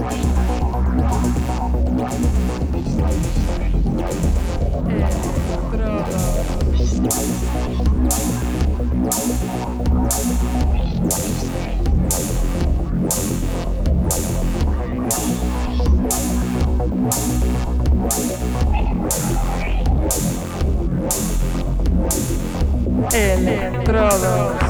Estrada. Electrodos.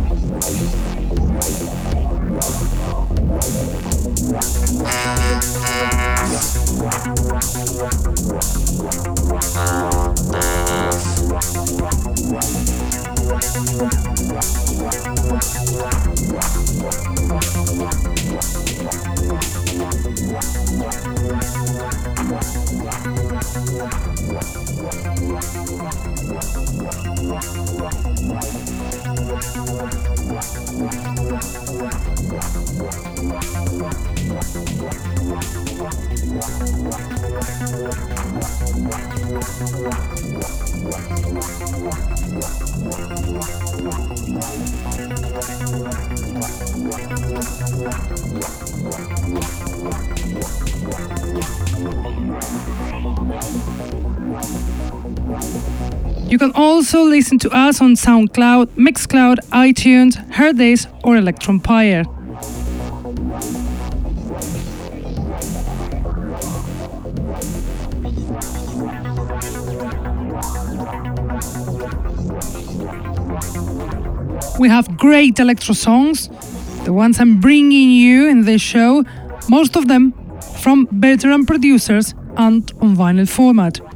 Can also listen to us on SoundCloud, Mixcloud, iTunes, Hearthis, or Electronpire. We have great electro songs, the ones I'm bringing you in this show, most of them from veteran producers and on vinyl format.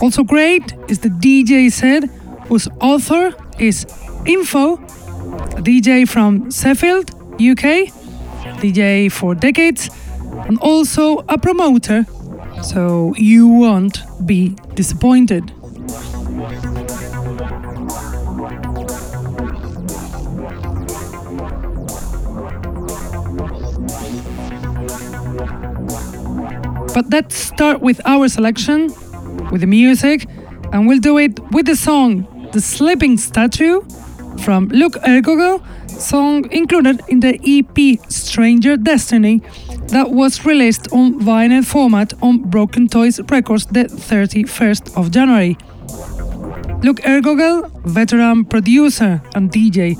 Also great is the DJ set, whose author is Info, a DJ from Sheffield, UK, DJ for decades, and also a promoter, so you won't be disappointed. But let's start with our selection, with the music, and we'll do it with the song The Sleeping Statue from Luke Eargoggle, song included in the EP Stranger Destiny that was released on vinyl format on Broken Toys Records the 31st of January. Luke Eargoggle, veteran producer and DJ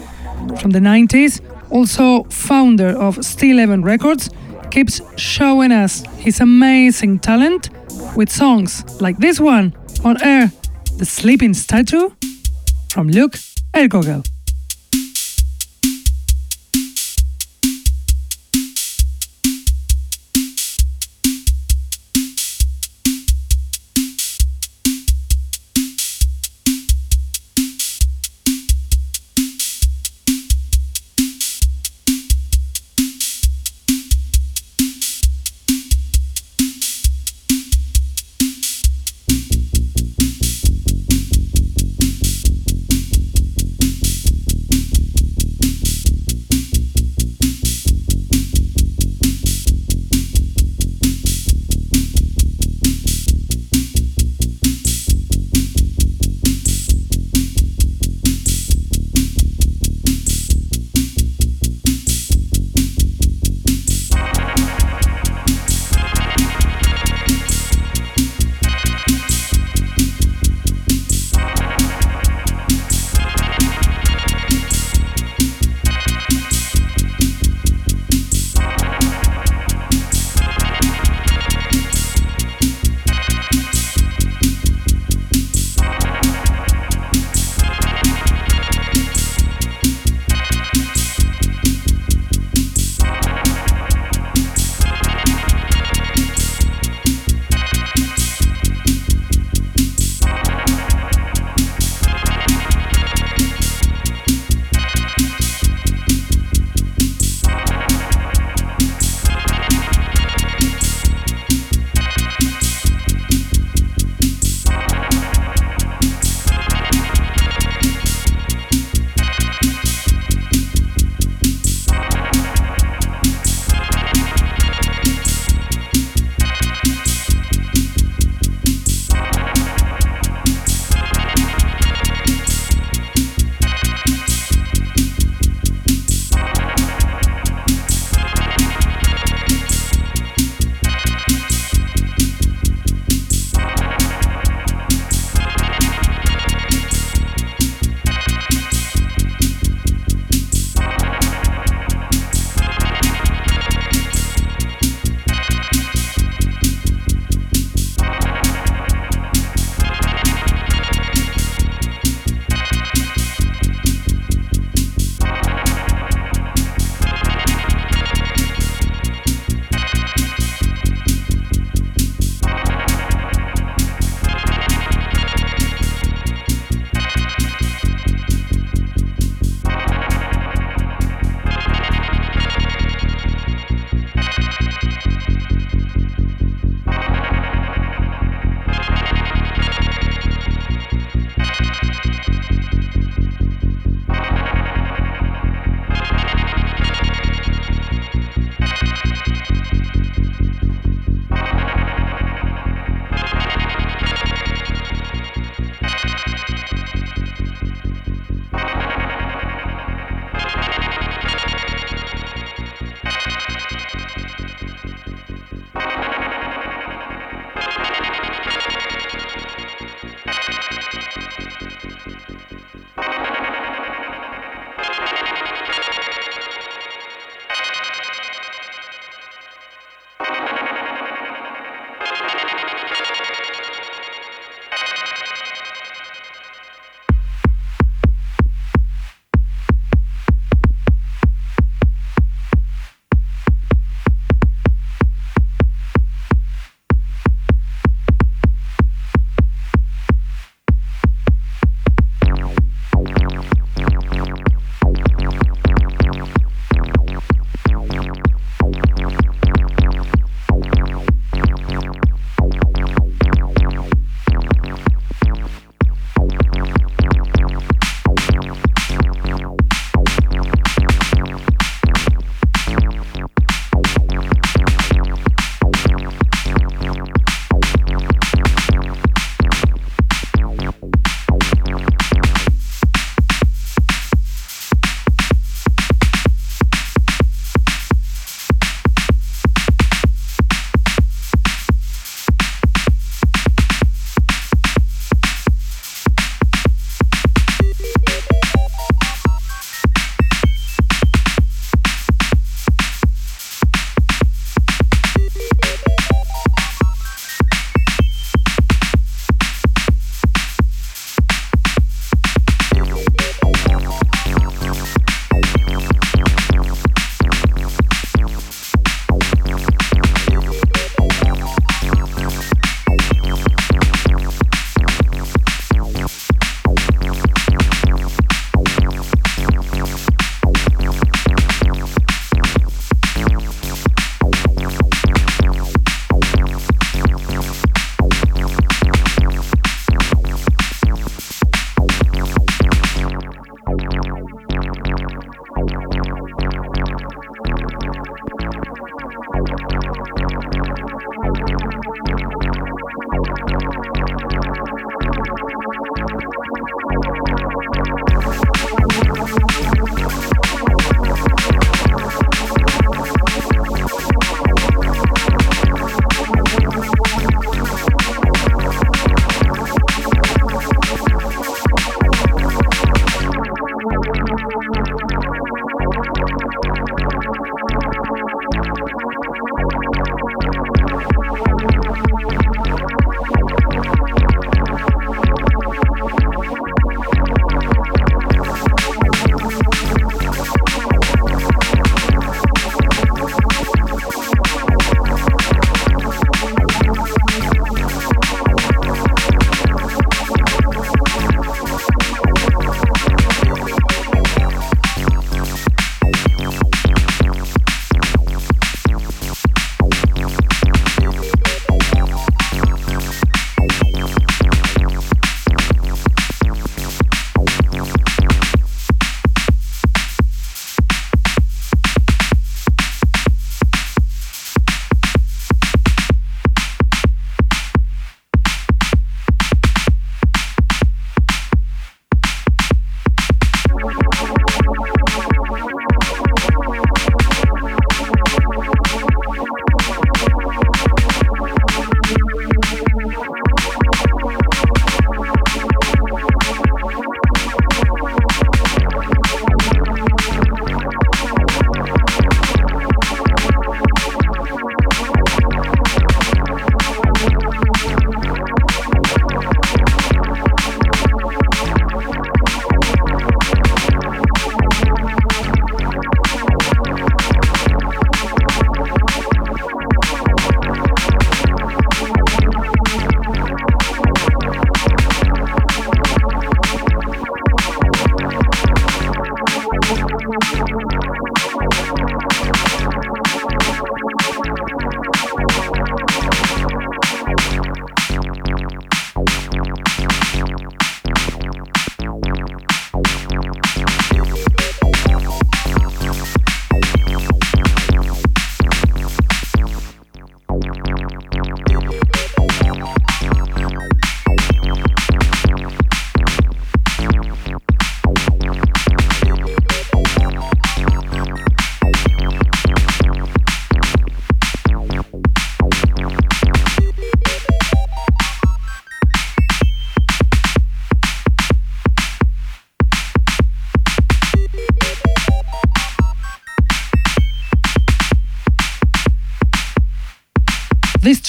from the 90s, also founder of Steel Eleven Records, keeps showing us his amazing talent with songs like this one on air, The Sleeping Statue from Luke Eargoggle.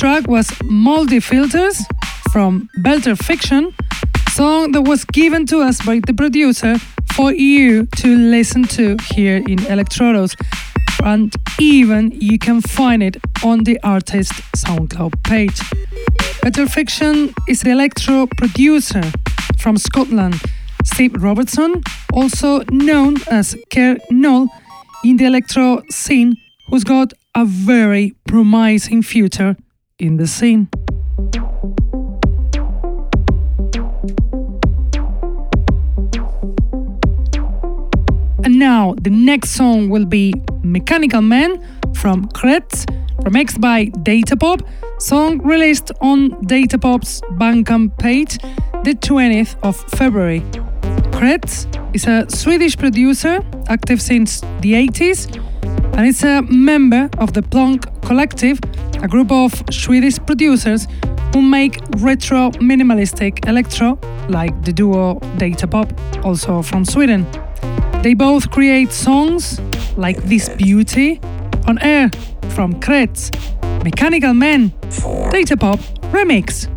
Track was Moldy Filters from Belter Fiction, song that was given to us by the producer for you to listen to here in Electrodos. And even you can find it on the artist SoundCloud page. Belter Fiction is the electro producer from Scotland, Steve Robertson, also known as Kerr Null in the electro scene, who's got a very promising future in the scene. And now the next song will be Mechanical Man from Kretz, remixed by Datapop, song released on Datapop's Bandcamp page the 20th of February. Kretz is a Swedish producer active since the 80s and is a member of the Plonk Collective, a group of Swedish producers who make retro minimalistic electro like the duo Data Pop, also from Sweden. They both create songs like This Beauty on air from Kretz, Mechanical Man, Datapop Remix.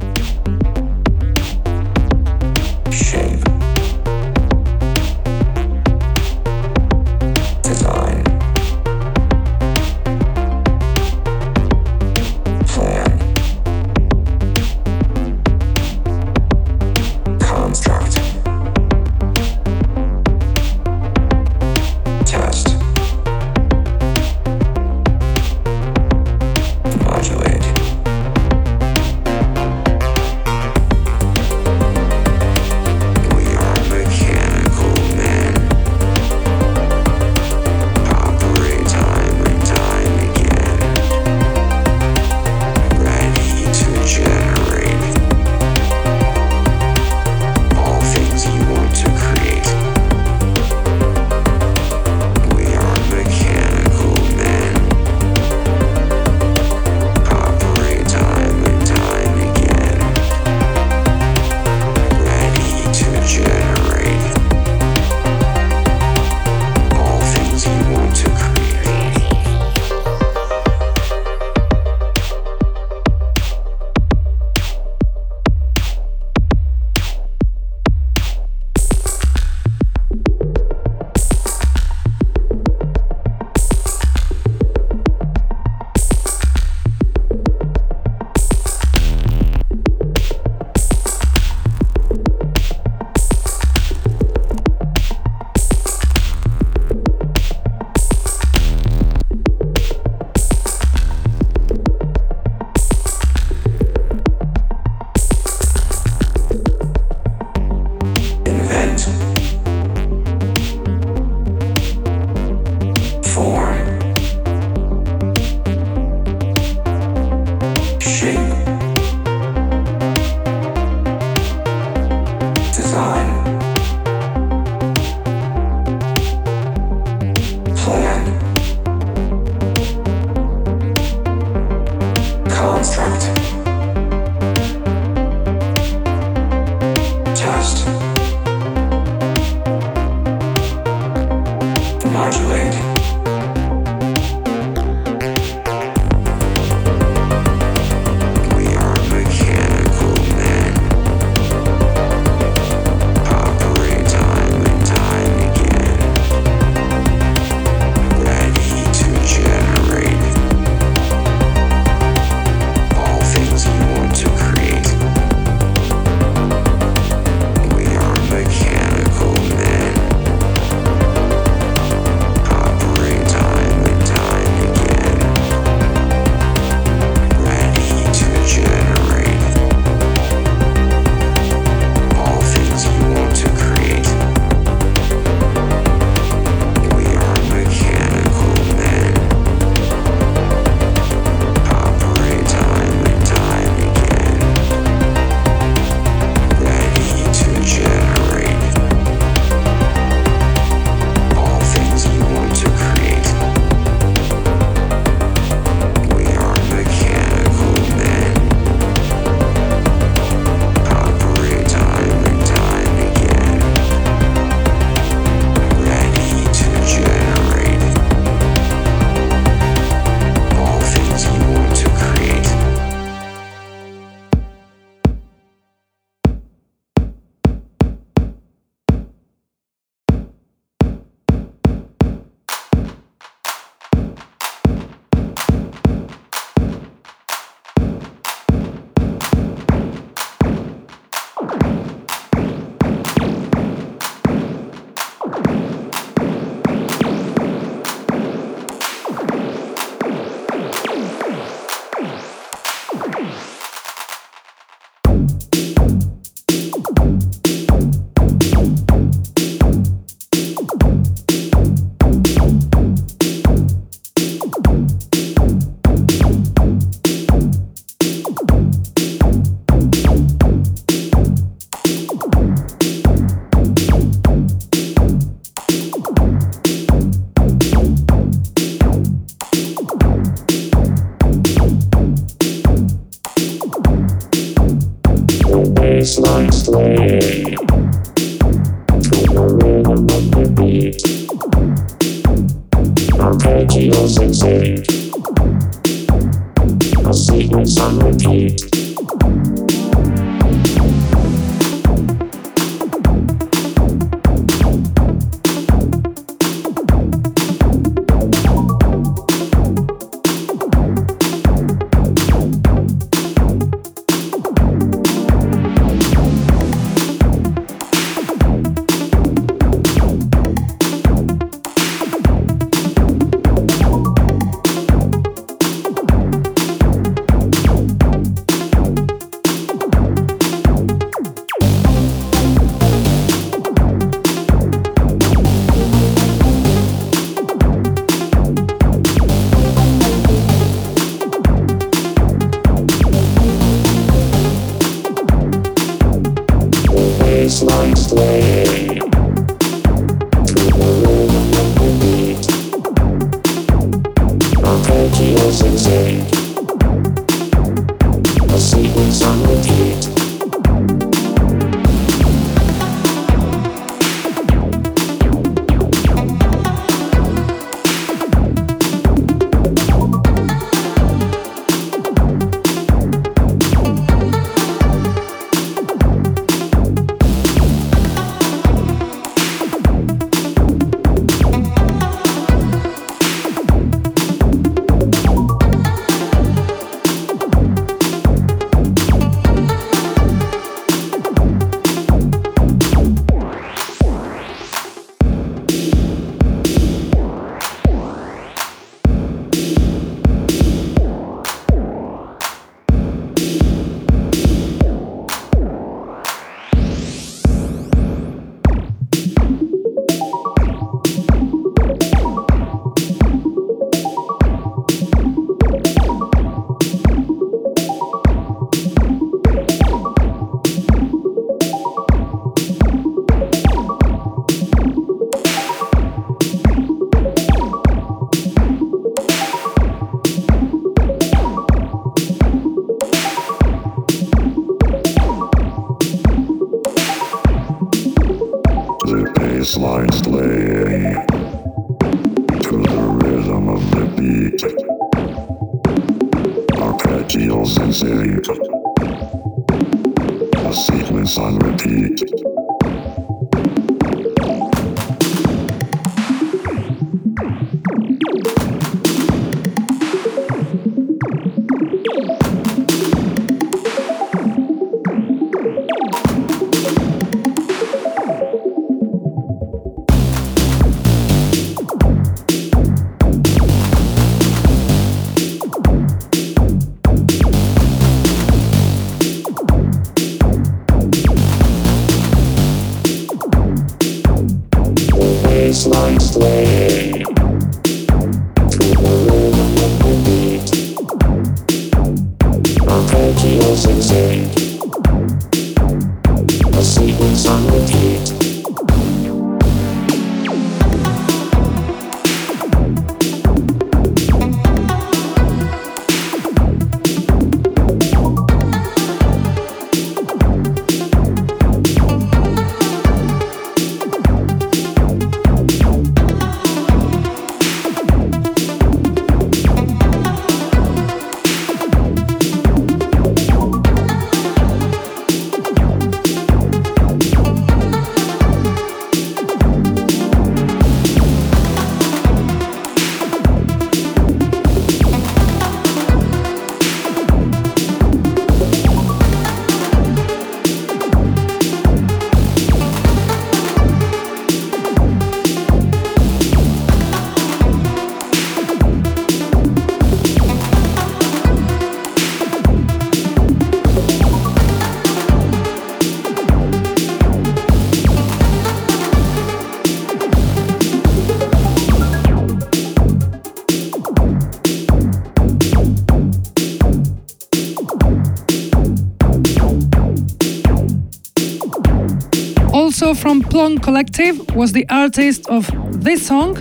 From Plonk Collective was the artist of this song,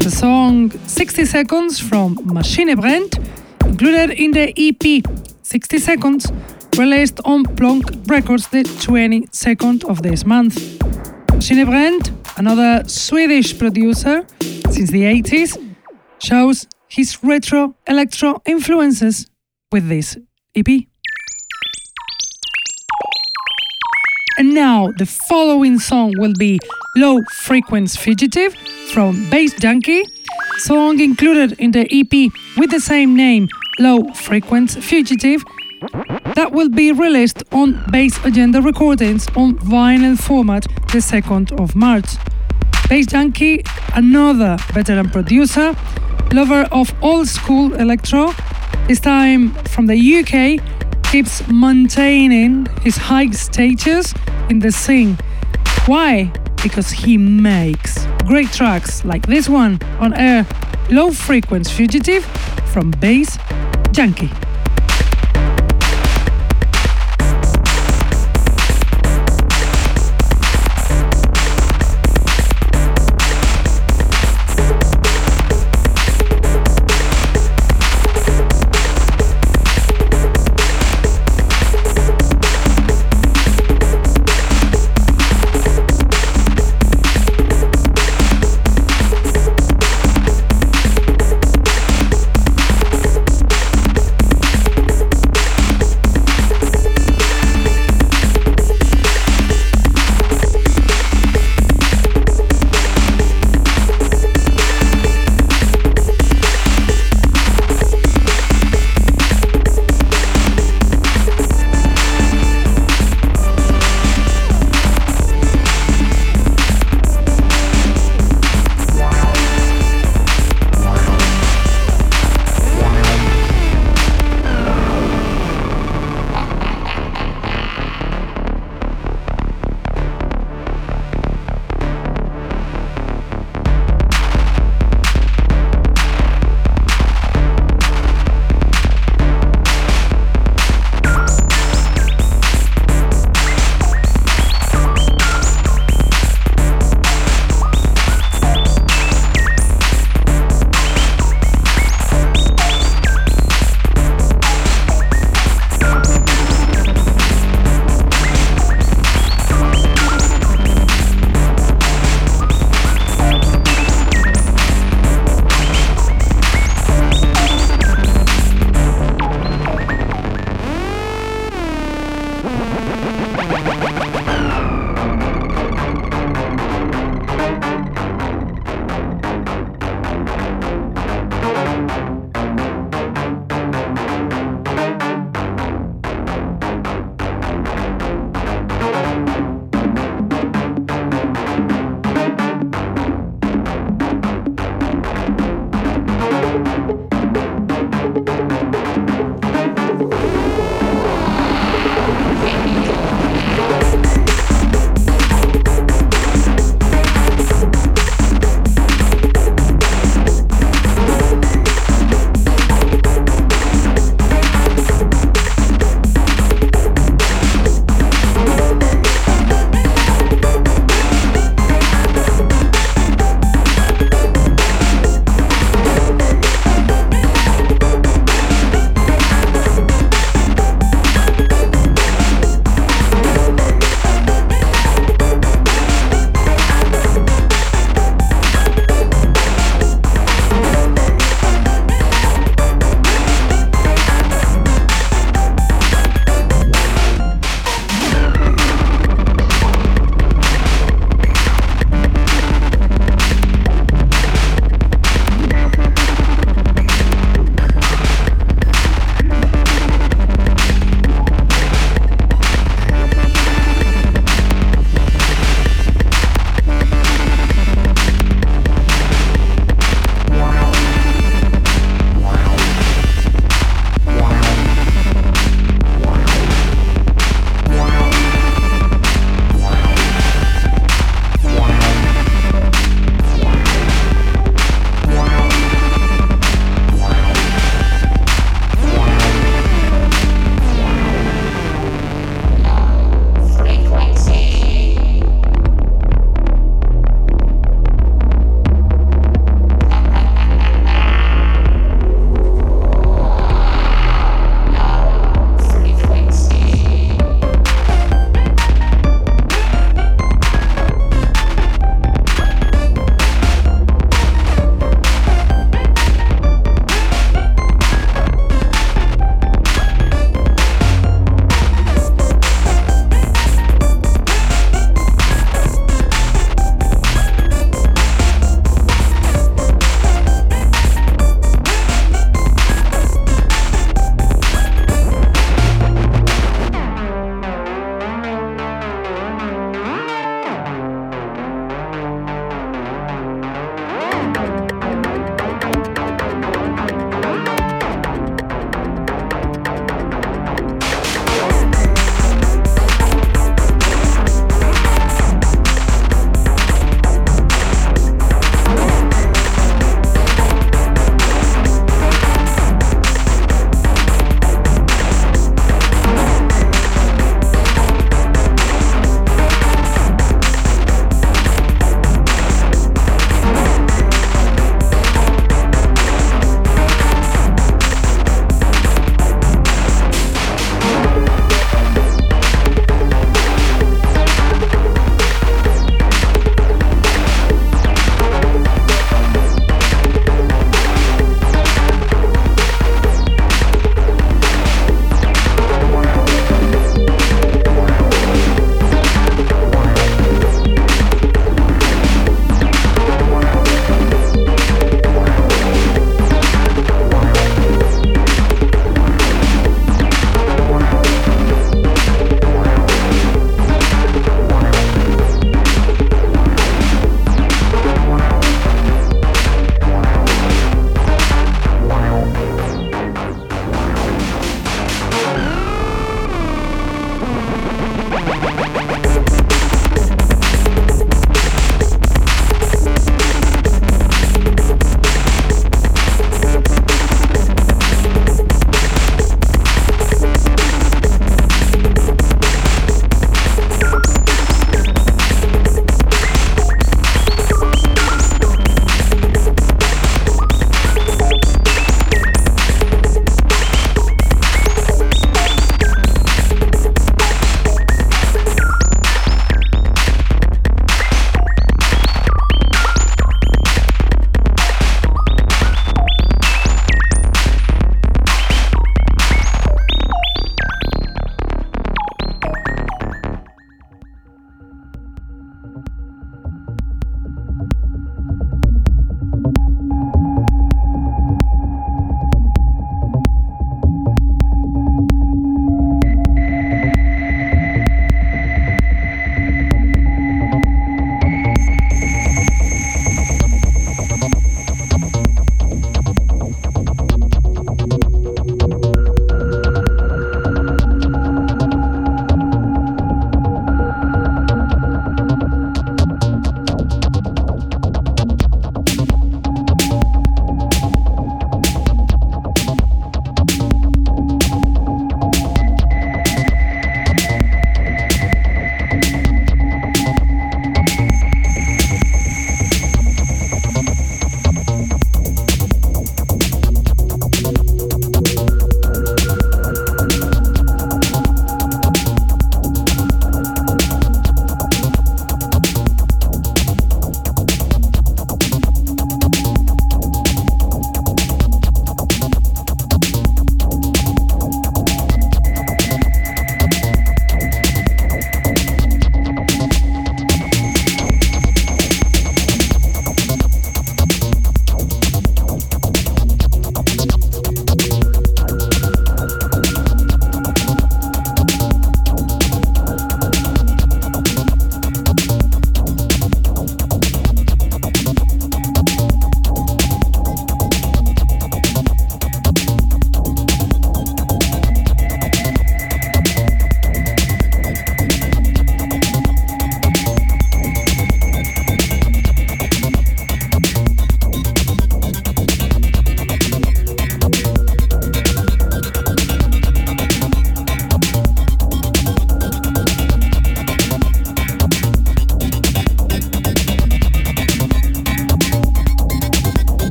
the song 60 Seconds from Machine Brand, included in the EP 60 Seconds, released on Plonk Records the 22nd of this month. Machine Brand another Swedish producer since the 80s, shows his retro electro influences with this EP. And now the following song will be Low Frequency Fugitive from Bass Junkie, song included in the EP with the same name, Low Frequency Fugitive, that will be released on Bass Agenda Recordings on vinyl format the 2nd of March. Bass Junkie, another veteran producer, lover of old school electro, this time from the UK, keeps maintaining his high status in the scene. Why? Because he makes great tracks like this one on air, Low Frequency Fugitive from Bass Junkie.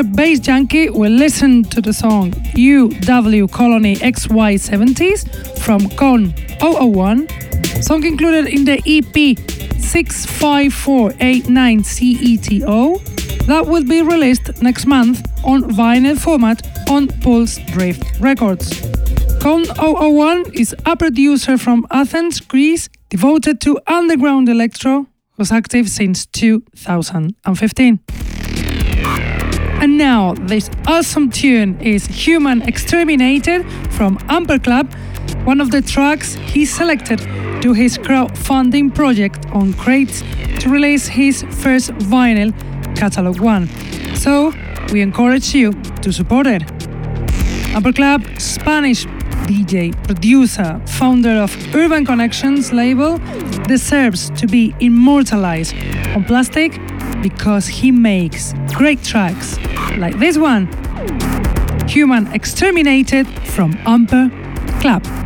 After Bass Junkie, we'll listen to the song UW Colony XY70s from Con 001, song included in the EP 65489CETO that will be released next month on vinyl format on Pulse Drift Records. Con 001 is a producer from Athens, Greece, devoted to underground electro, who's active since 2015. Now, this awesome tune is Human Exterminated from Amber Club, one of the tracks he selected to his crowdfunding project on Qrates to release his first vinyl, Catalog 1. So, we encourage you to support it. Amber Club, Spanish DJ, producer, founder of Urban Connections label, deserves to be immortalized on plastic because he makes great tracks like this one Human Exterminated from Amper Club.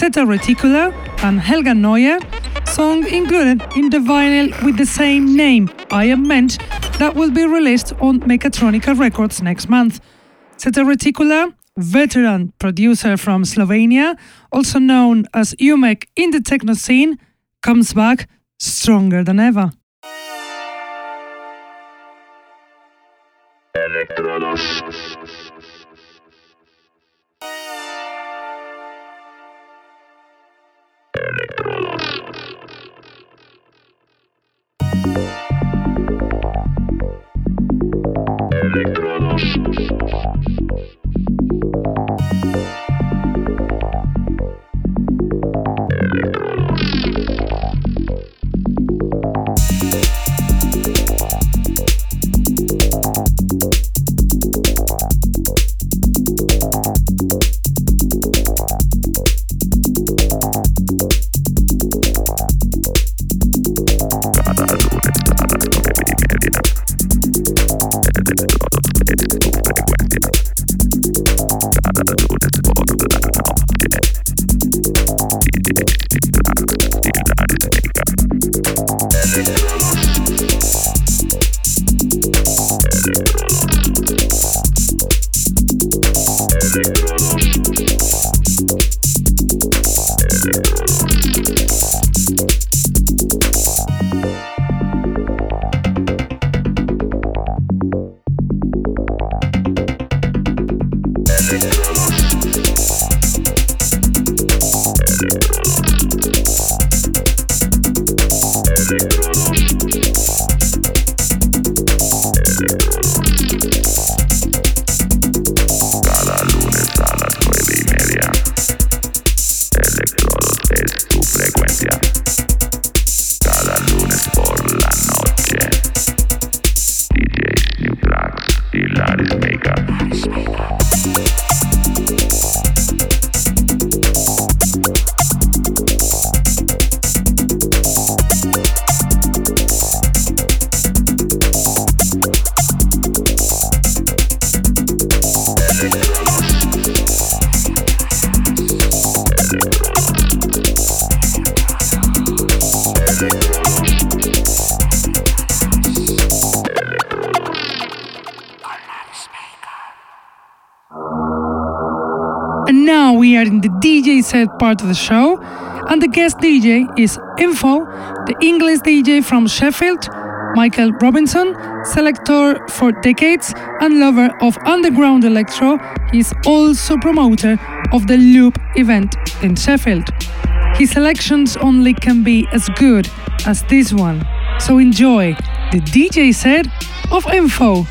Zeta Reticula and Helga Neuer, song included in the vinyl with the same name, I Am Meant, that will be released on Mechatronica Records next month. Zeta Reticula, veteran producer from Slovenia, also known as Umek in the techno scene, comes back stronger than ever. Set part of the show, and the guest DJ is Info, the English DJ from Sheffield, Michael Robinson, selector for decades and lover of underground electro. He is also promoter of the Loop event in Sheffield. His selections only can be as good as this one. So enjoy the DJ set of Info.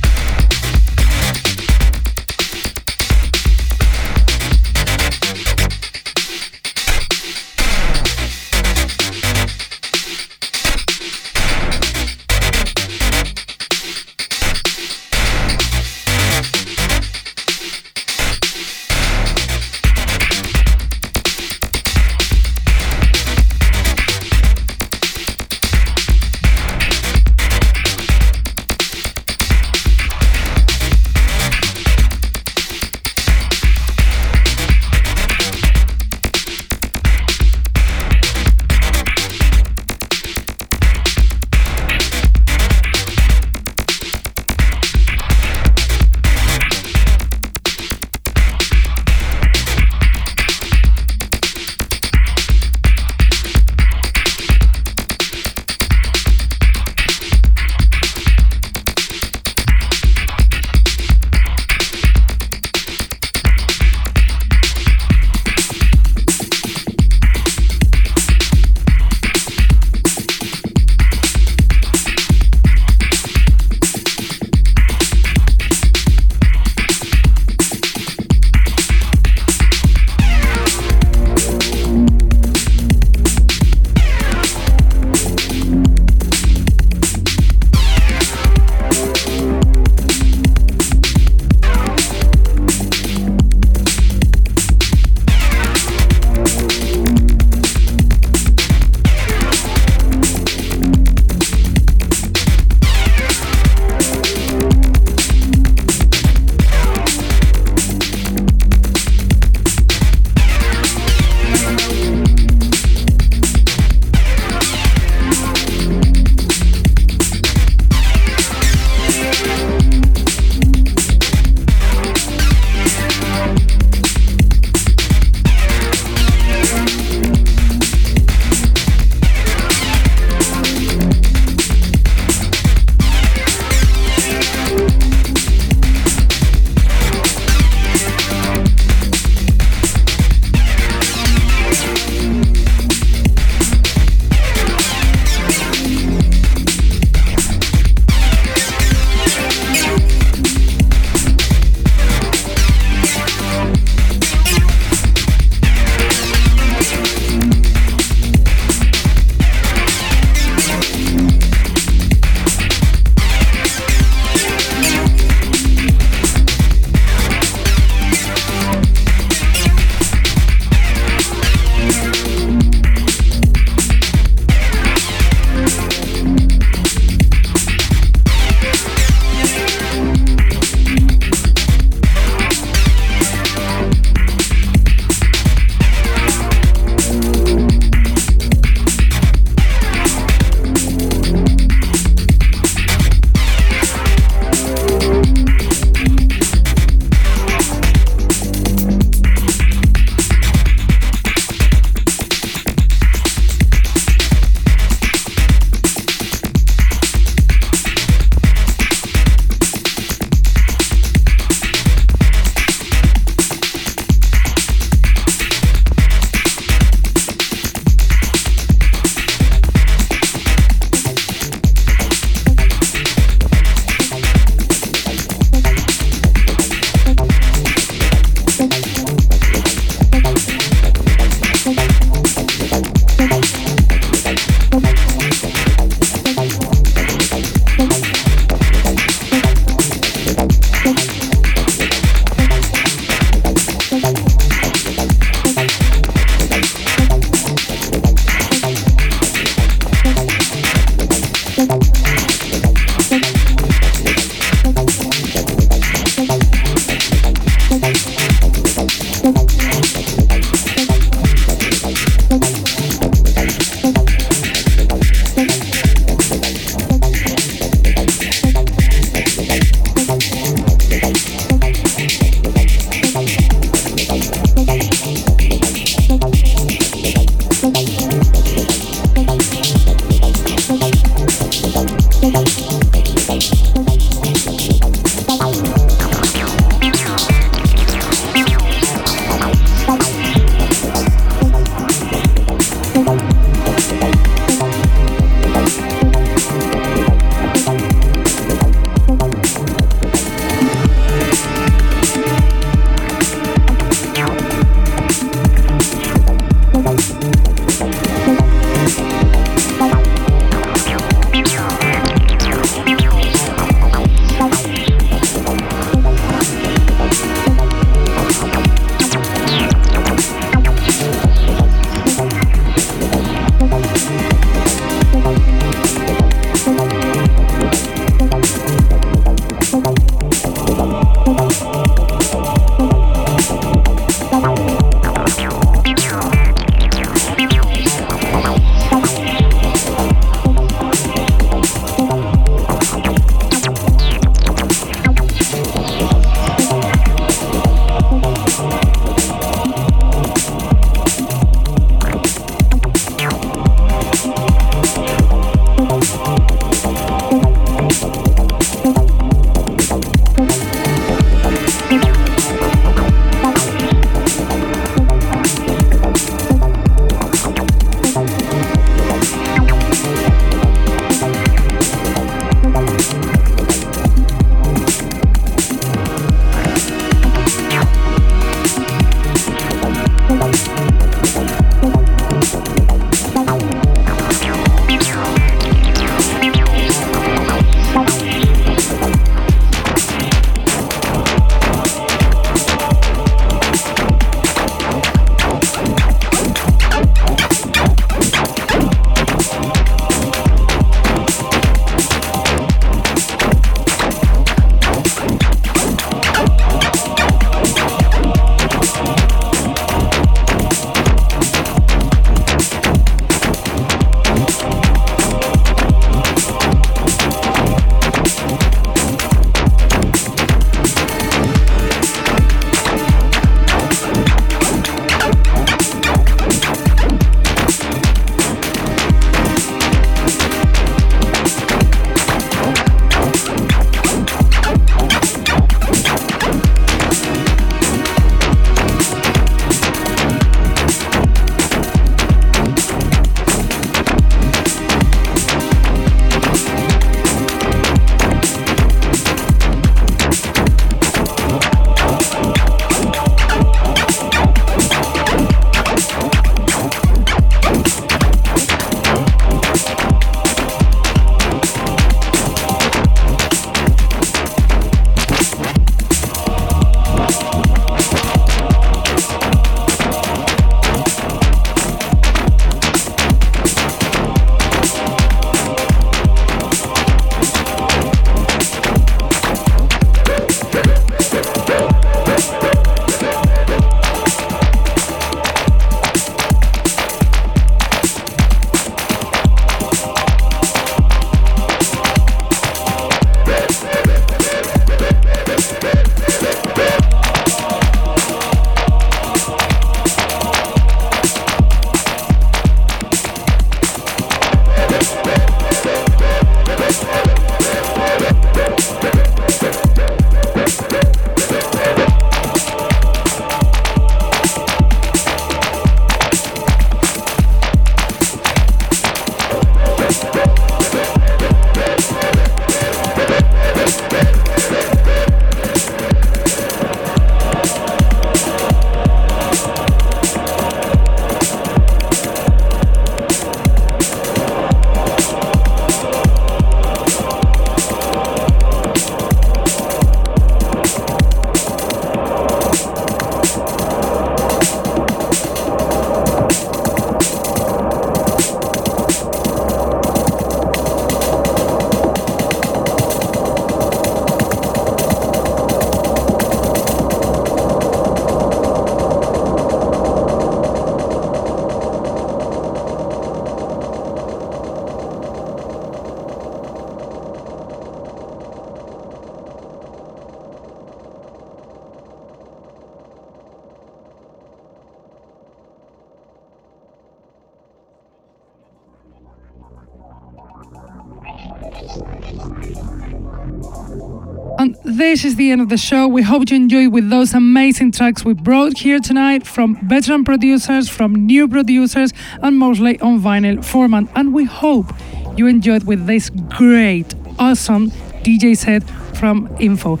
This is the end of the show. We hope you enjoyed with those amazing tracks we brought here tonight from veteran producers, from new producers, and mostly on vinyl format. And we hope you enjoyed with this great, awesome DJ set from Info.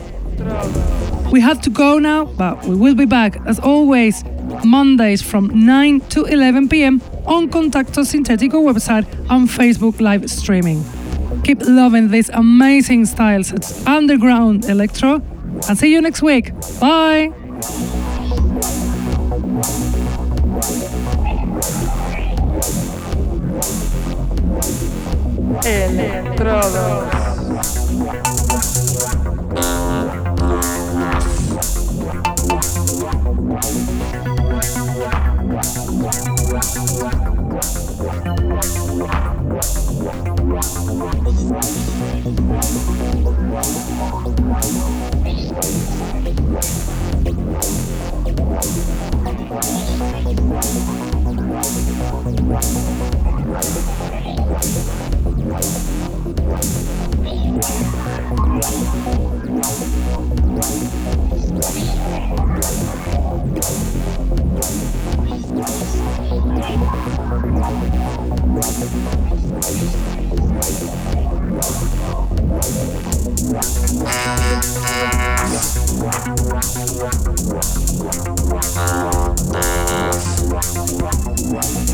We have to go now, but we will be back as always Mondays from 9 to 11 p.m. on Contacto Sintetico website and Facebook live streaming. Keep loving these amazing styles. It's underground electro. And see you next week. Bye. Electrodos. Wow.